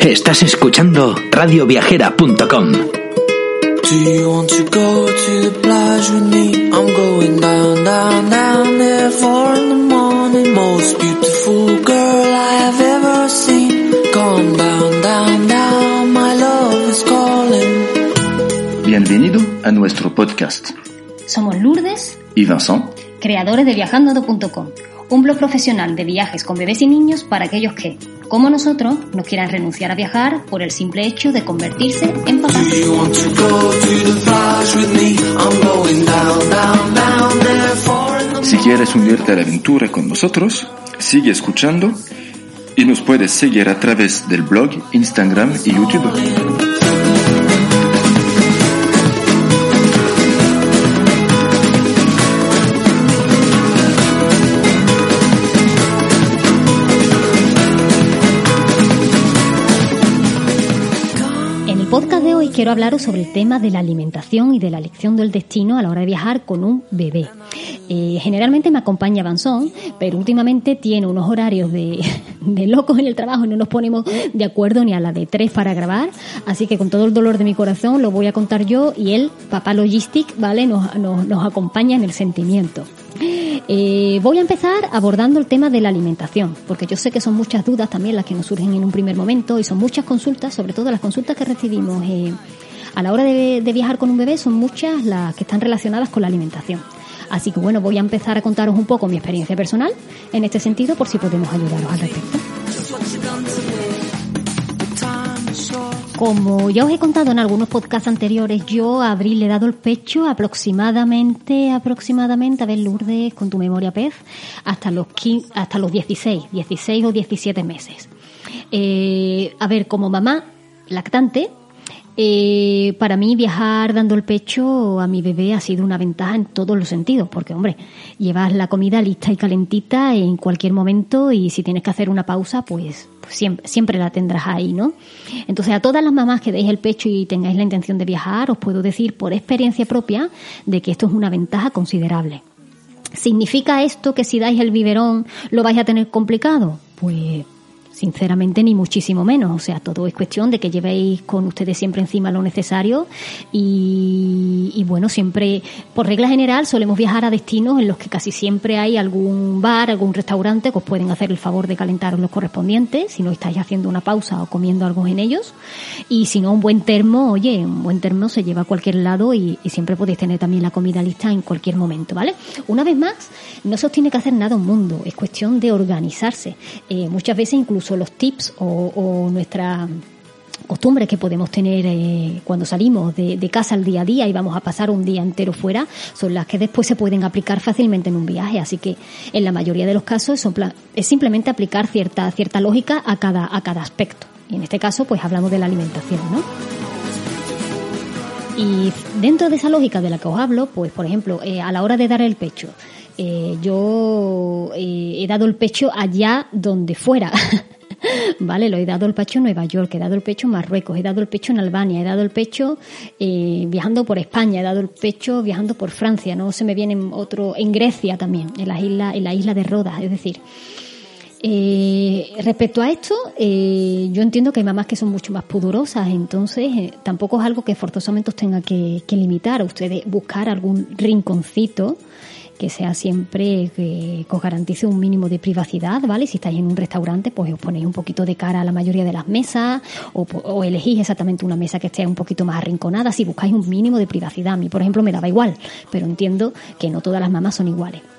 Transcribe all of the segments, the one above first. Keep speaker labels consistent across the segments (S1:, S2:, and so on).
S1: Estás escuchando radioviajera.com.
S2: Do you want to go to the plage with me? I'm going down, down, down there four in the morning. Most beautiful girl I have ever seen. Come down, down, down, my love is calling.
S3: Bienvenido a nuestro podcast.
S4: Somos Lourdes,
S3: Y Vincent,
S4: creadores de viajando.com, un blog profesional de viajes con bebés y niños para aquellos que, como nosotros, no quieran renunciar a viajar por el simple hecho de convertirse en papás.
S3: Si quieres unirte a la aventura con nosotros, sigue escuchando y nos puedes seguir a través del blog, Instagram y YouTube.
S4: Quiero hablaros sobre el tema de la alimentación y de la elección del destino a la hora de viajar con un bebé. Eh, generalmente me acompaña Banzón, pero últimamente tiene unos horarios de, locos en el trabajo no nos ponemos de acuerdo ni a la de tres para grabar. Así que con todo el dolor de mi corazón lo voy a contar yo y él, papá Logistic, ¿vale? Nos acompaña en el sentimiento. Eh, voy a empezar abordando el tema de la alimentación, porque yo sé que son muchas dudas también las que nos surgen en un primer momento y son muchas consultas, sobre todo las consultas que recibimos eh, a la hora de, de viajar con un bebé, son muchas las que están relacionadas con la alimentación. Así que bueno, voy a empezar a contaros un poco mi experiencia personal en este sentido por si podemos ayudaros al respecto. Como ya os he contado en algunos podcasts anteriores, yo a Abril le dado el pecho aproximadamente, aproximadamente, a ver Lourdes, con tu memoria pez, hasta los, 15 hasta los 16, 16 o 17 meses. Eh, a ver, como mamá lactante, eh, para mí viajar dando el pecho a mi bebé ha sido una ventaja en todos los sentidos, porque hombre, llevas la comida lista y calentita en cualquier momento y si tienes que hacer una pausa, pues, pues siempre, siempre la tendrás ahí, ¿no? Entonces a todas las mamás que deis el pecho y tengáis la intención de viajar, os puedo decir por experiencia propia de que esto es una ventaja considerable. ¿Significa esto que si dais el biberón lo vais a tener complicado? Pues Sinceramente, ni muchísimo menos. O sea, todo es cuestión de que llevéis con ustedes siempre encima lo necesario y, bueno, siempre, por regla general, solemos viajar a destinos en los que casi siempre hay algún bar, algún restaurante que os pueden hacer el favor de calentar los correspondientes, si no estáis haciendo una pausa o comiendo algo en ellos. Y si no, un buen termo, oye, un buen termo se lleva a cualquier lado y, y siempre podéis tener también la comida lista en cualquier momento, ¿vale? Una vez más, no se os tiene que hacer nada un mundo, es cuestión de organizarse. Eh, muchas veces incluso los tips o, o nuestra costumbre que podemos tener eh, cuando salimos de, de, casa al día a día y vamos a pasar un día entero fuera son las que después se pueden aplicar fácilmente en un viaje. Así que en la mayoría de los casos son, es simplemente aplicar cierta cierta lógica a cada a cada aspecto. Y en este caso pues hablamos de la alimentación no y dentro de esa lógica de la que os hablo pues por ejemplo eh, a la hora de dar el pecho eh, yo he dado el pecho allá donde fuera ¿vale? Lo he dado el pecho en Nueva York, he dado el pecho en Marruecos, he dado el pecho en Albania, he dado el pecho eh, viajando por España, he dado el pecho viajando por Francia, no se me viene otro, en Grecia también, en la isla, en la isla de Rodas, es decir. Eh, respecto a esto, eh, yo entiendo que hay mamás que son mucho más pudorosas, entonces eh, tampoco es algo que forzosamente os tenga que, que limitar ustedes buscar algún rinconcito que sea siempre que, que, os garantice un mínimo de privacidad, ¿vale? Si estáis en un restaurante, pues os ponéis un poquito de cara a la mayoría de las mesas o, o, elegís exactamente una mesa que esté un poquito más arrinconada si buscáis un mínimo de privacidad. A mí, por ejemplo, me daba igual, pero entiendo que no todas las mamás son iguales.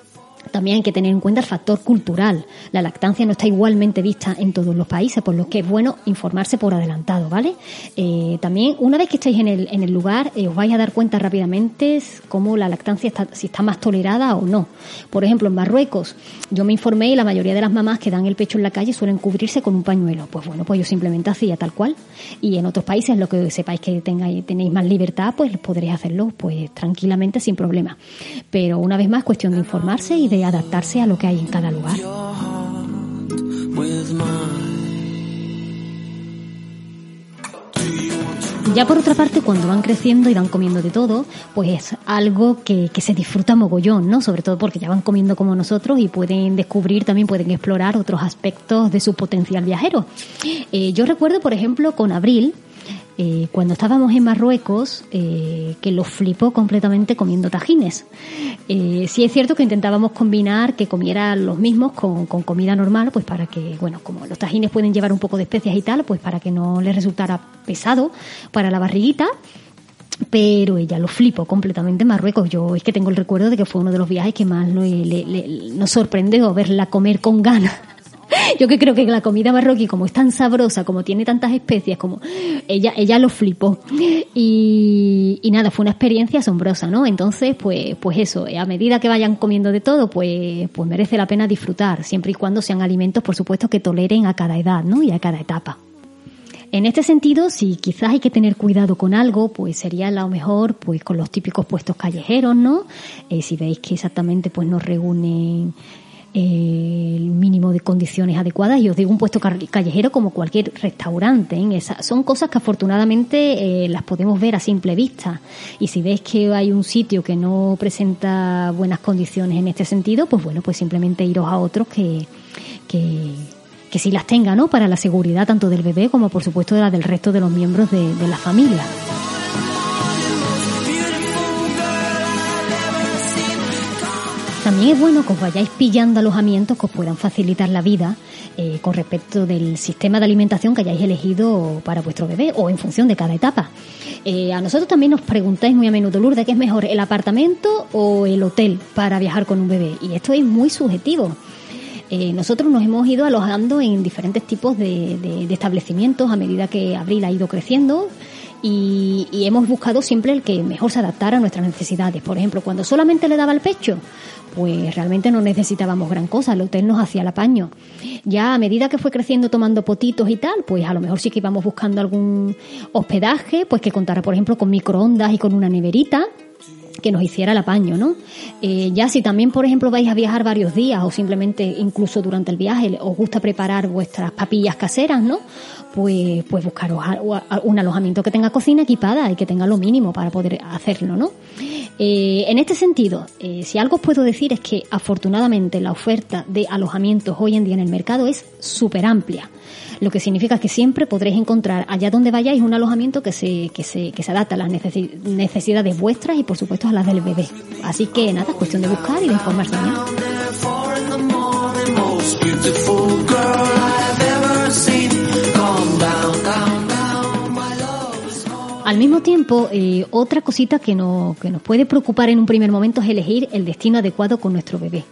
S4: También hay que tener en cuenta el factor cultural. La lactancia no está igualmente vista en todos los países, por lo que es bueno informarse por adelantado, ¿vale? Eh, también, una vez que estáis en el, en el lugar, eh, os vais a dar cuenta rápidamente cómo la lactancia está, si está más tolerada o no. Por ejemplo, en Marruecos, yo me informé y la mayoría de las mamás que dan el pecho en la calle suelen cubrirse con un pañuelo. Pues bueno, pues yo simplemente hacía tal cual. Y en otros países, lo que sepáis que tengáis, tenéis más libertad, pues podréis hacerlo pues tranquilamente, sin problema. Pero una vez más, cuestión de informarse y de adaptarse a lo que hay en cada lugar. Ya por otra parte, cuando van creciendo y van comiendo de todo, pues es algo que, que se disfruta mogollón, ¿no? Sobre todo porque ya van comiendo como nosotros y pueden descubrir, también pueden explorar otros aspectos de su potencial viajero. Eh, yo recuerdo, por ejemplo, con Abril, eh, cuando estábamos en Marruecos, eh, que lo flipó completamente comiendo tajines. Eh, sí es cierto que intentábamos combinar que comiera los mismos con, comida normal, pues para que, bueno, como los tajines pueden llevar un poco de especias y tal, pues para que no le resultara pesado para la barriguita pero ella lo flipó completamente en Marruecos. Yo es que tengo el recuerdo de que fue uno de los viajes que más le, nos sorprendió verla comer con ganas yo que creo que la comida marroquí, como es tan sabrosa, como tiene tantas especias, como ella, ella lo flipó. Y, y nada, fue una experiencia asombrosa, ¿no? Entonces, pues, pues eso, a medida que vayan comiendo de todo, pues, pues merece la pena disfrutar, siempre y cuando sean alimentos, por supuesto, que toleren a cada edad, ¿no? Y a cada etapa. En este sentido, si quizás hay que tener cuidado con algo, pues sería lo mejor, pues con los típicos puestos callejeros, ¿no? Eh, si veis que exactamente, pues no reúnen el mínimo de condiciones adecuadas y os digo un puesto callejero como cualquier restaurante. ¿eh? son cosas que afortunadamente eh, las podemos ver a simple vista y si ves que hay un sitio que no presenta buenas condiciones en este sentido, pues bueno, pues simplemente iros a otros que, que, que sí las tenga, ¿no? Para la seguridad tanto del bebé como por supuesto de la del resto de los miembros de, de la familia. También es bueno que os vayáis pillando alojamientos que os puedan facilitar la vida eh, con respecto del sistema de alimentación que hayáis elegido para vuestro bebé o en función de cada etapa. Eh, a nosotros también nos preguntáis muy a menudo, Lourdes, ¿qué es mejor, el apartamento o el hotel para viajar con un bebé? Y esto es muy subjetivo. Eh, nosotros nos hemos ido alojando en diferentes tipos de, establecimientos a medida que Abril ha ido creciendo. Y, y, hemos buscado siempre el que mejor se adaptara a nuestras necesidades. Por ejemplo, cuando solamente le daba el pecho, pues realmente no necesitábamos gran cosa, el hotel nos hacía el apaño. Ya a medida que fue creciendo tomando potitos y tal, pues a lo mejor sí que íbamos buscando algún hospedaje, pues que contara, por ejemplo, con microondas y con una neverita que nos hiciera el apaño, ¿no? Eh, ya si también, por ejemplo, vais a viajar varios días o simplemente incluso durante el viaje os gusta preparar vuestras papillas caseras, ¿no? Pues, pues buscaros un alojamiento que tenga cocina equipada y que tenga lo mínimo para poder hacerlo, ¿no? Eh, en este sentido, eh, si algo os puedo decir es que afortunadamente la oferta de alojamientos hoy en día en el mercado es súper amplia lo que significa que siempre podréis encontrar allá donde vayáis un alojamiento que se, que se, que se adapta a las necesidades vuestras y por supuesto a las del bebé. Así que nada, es cuestión de buscar y de informarse bien. Al mismo tiempo, eh, otra cosita que, no, que nos puede preocupar en un primer momento es elegir el destino adecuado con nuestro bebé.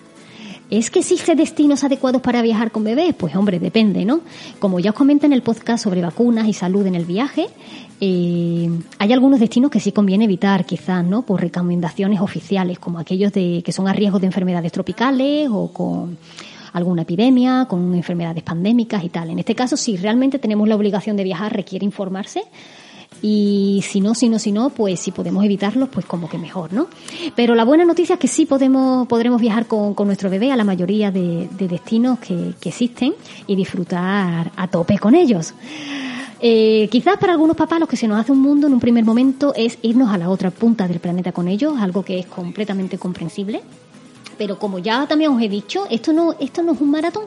S4: ¿Es que existe destinos adecuados para viajar con bebés? Pues hombre, depende, ¿no? Como ya os comenté en el podcast sobre vacunas y salud en el viaje, eh, hay algunos destinos que sí conviene evitar, quizás, ¿no? Por recomendaciones oficiales, como aquellos de que son a riesgo de enfermedades tropicales o con alguna epidemia, con enfermedades pandémicas y tal. En este caso, si realmente tenemos la obligación de viajar, requiere informarse y si no, si no, si no, pues si podemos evitarlos, pues como que mejor, ¿no? Pero la buena noticia es que sí podemos, podremos viajar con, con nuestro bebé a la mayoría de, de destinos que, que, existen y disfrutar a tope con ellos. Eh, quizás para algunos papás lo que se nos hace un mundo en un primer momento es irnos a la otra punta del planeta con ellos, algo que es completamente comprensible. Pero como ya también os he dicho, esto no, esto no es un maratón.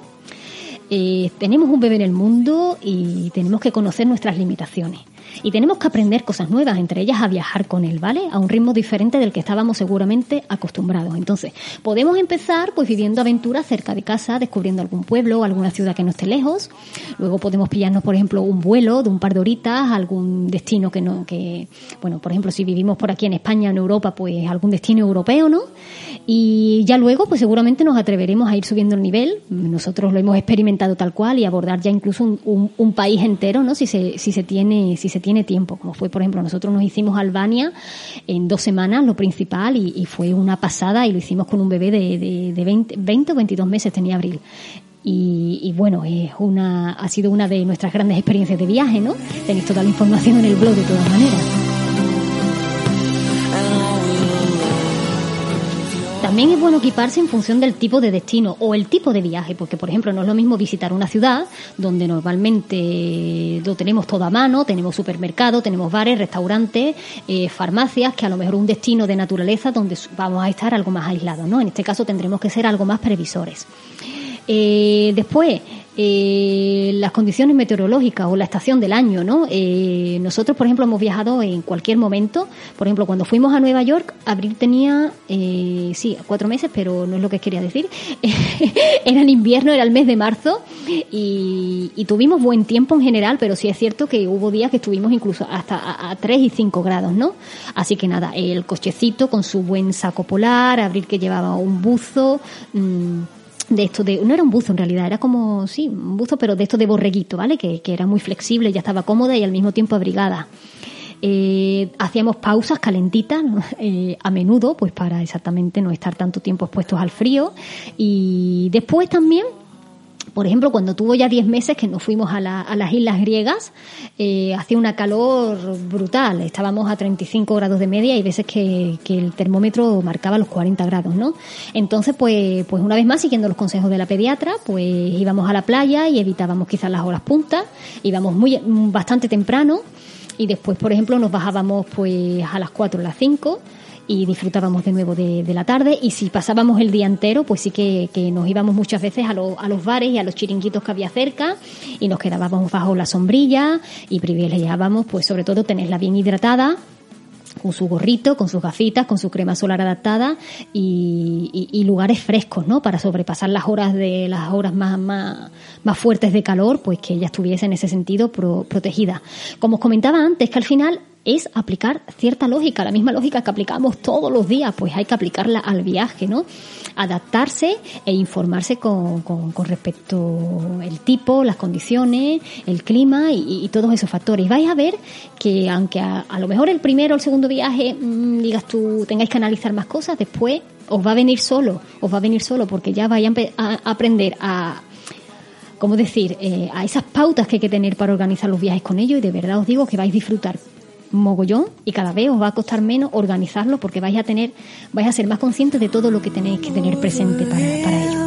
S4: Eh, tenemos un bebé en el mundo y tenemos que conocer nuestras limitaciones. Y tenemos que aprender cosas nuevas, entre ellas a viajar con él, ¿vale? A un ritmo diferente del que estábamos seguramente acostumbrados. Entonces, podemos empezar pues viviendo aventuras cerca de casa, descubriendo algún pueblo o alguna ciudad que no esté lejos. Luego podemos pillarnos, por ejemplo, un vuelo de un par de horitas, algún destino que no, que, bueno, por ejemplo, si vivimos por aquí en España, en Europa, pues algún destino europeo, ¿no? Y ya luego, pues seguramente nos atreveremos a ir subiendo el nivel. Nosotros lo hemos experimentado tal cual y abordar ya incluso un, un, un país entero, ¿no? Si se, si se tiene, si se tiene tiempo, como fue, por ejemplo, nosotros nos hicimos Albania en dos semanas, lo principal, y, fue una pasada, y lo hicimos con un bebé de, de, de 20, 20 o 22 meses, tenía abril. Y, y, bueno, es una, ha sido una de nuestras grandes experiencias de viaje, ¿no? Tenéis toda la información en el blog de todas maneras. También es bueno equiparse en función del tipo de destino o el tipo de viaje, porque por ejemplo no es lo mismo visitar una ciudad donde normalmente lo tenemos todo a mano, tenemos supermercados, tenemos bares, restaurantes, eh, farmacias, que a lo mejor un destino de naturaleza donde vamos a estar algo más aislados, ¿no? En este caso tendremos que ser algo más previsores. Eh, después, eh, las condiciones meteorológicas o la estación del año, ¿no? Eh, nosotros, por ejemplo, hemos viajado en cualquier momento. Por ejemplo, cuando fuimos a Nueva York, abril tenía, eh, sí, cuatro meses, pero no es lo que quería decir. era en invierno, era el mes de marzo y, tuvimos buen tiempo en general, pero sí es cierto que hubo días que estuvimos incluso hasta a, 3 y 5 grados, ¿no? Así que nada, el cochecito con su buen saco polar, abril que llevaba un buzo. Mmm, de esto de, no era un buzo en realidad, era como, sí, un buzo, pero de esto de borreguito, ¿vale? Que, que era muy flexible, ya estaba cómoda y al mismo tiempo abrigada. Eh, hacíamos pausas calentitas eh, a menudo, pues para exactamente no estar tanto tiempo expuestos al frío. Y después también por ejemplo, cuando tuvo ya 10 meses que nos fuimos a, las islas griegas, eh, hacía una calor brutal. Estábamos a 35 grados de media y veces que, el termómetro marcaba los 40 grados, ¿no? Entonces, pues, pues una vez más, siguiendo los consejos de la pediatra, pues íbamos a la playa y evitábamos quizás las horas puntas, íbamos muy, bastante temprano y después, por ejemplo, nos bajábamos pues a las 4 o las 5 y disfrutábamos de nuevo de, la tarde y si pasábamos el día entero pues sí que, nos íbamos muchas veces a, a, los bares y a los chiringuitos que había cerca y nos quedábamos bajo la sombrilla y privilegiábamos pues sobre todo tenerla bien hidratada con su gorrito, con sus gafitas, con su crema solar adaptada y, lugares frescos, ¿no? Para sobrepasar las horas de las horas más, más, más fuertes de calor, pues que ella estuviese en ese sentido protegida. Como os comentaba antes, que al final es aplicar cierta lógica, la misma lógica que aplicamos todos los días, pues hay que aplicarla al viaje, ¿no? Adaptarse e informarse con, con, respecto al tipo, las condiciones, el clima y, todos esos factores. Vais a ver que aunque a, lo mejor el primero o el segundo viaje, mm, digas tú, tengáis que analizar más cosas, después os va a venir solo, os va a venir solo porque ya vais a, aprender a, ¿cómo decir?, eh, a esas pautas que hay que tener para organizar los viajes con ellos y de verdad os digo que vais a disfrutar mogollón y cada vez os va a costar menos organizarlo porque vais a tener, vais a ser más conscientes de todo lo que tenéis que tener presente para, para ello.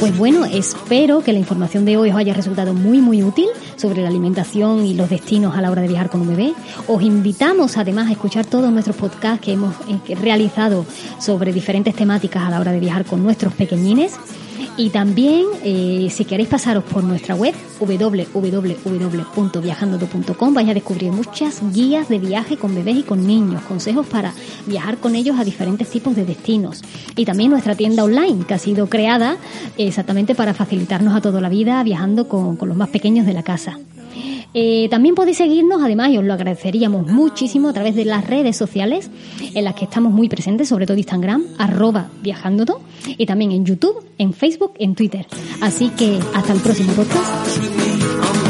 S4: Pues bueno, espero que la información de hoy os haya resultado muy muy útil sobre la alimentación y los destinos a la hora de viajar con un bebé. Os invitamos además a escuchar todos nuestros podcasts que hemos eh, realizado sobre diferentes temáticas a la hora de viajar con nuestros pequeñines. Y también, eh, si queréis pasaros por nuestra web www.viajandodo.com, vais a descubrir muchas guías de viaje con bebés y con niños, consejos para viajar con ellos a diferentes tipos de destinos. Y también nuestra tienda online, que ha sido creada exactamente para facilitarnos a toda la vida viajando con los más pequeños de la casa. Eh, también podéis seguirnos, además, y os lo agradeceríamos muchísimo a través de las redes sociales en las que estamos muy presentes, sobre todo Instagram, arroba viajándoto, y también en YouTube, en Facebook, en Twitter. Así que hasta el próximo podcast.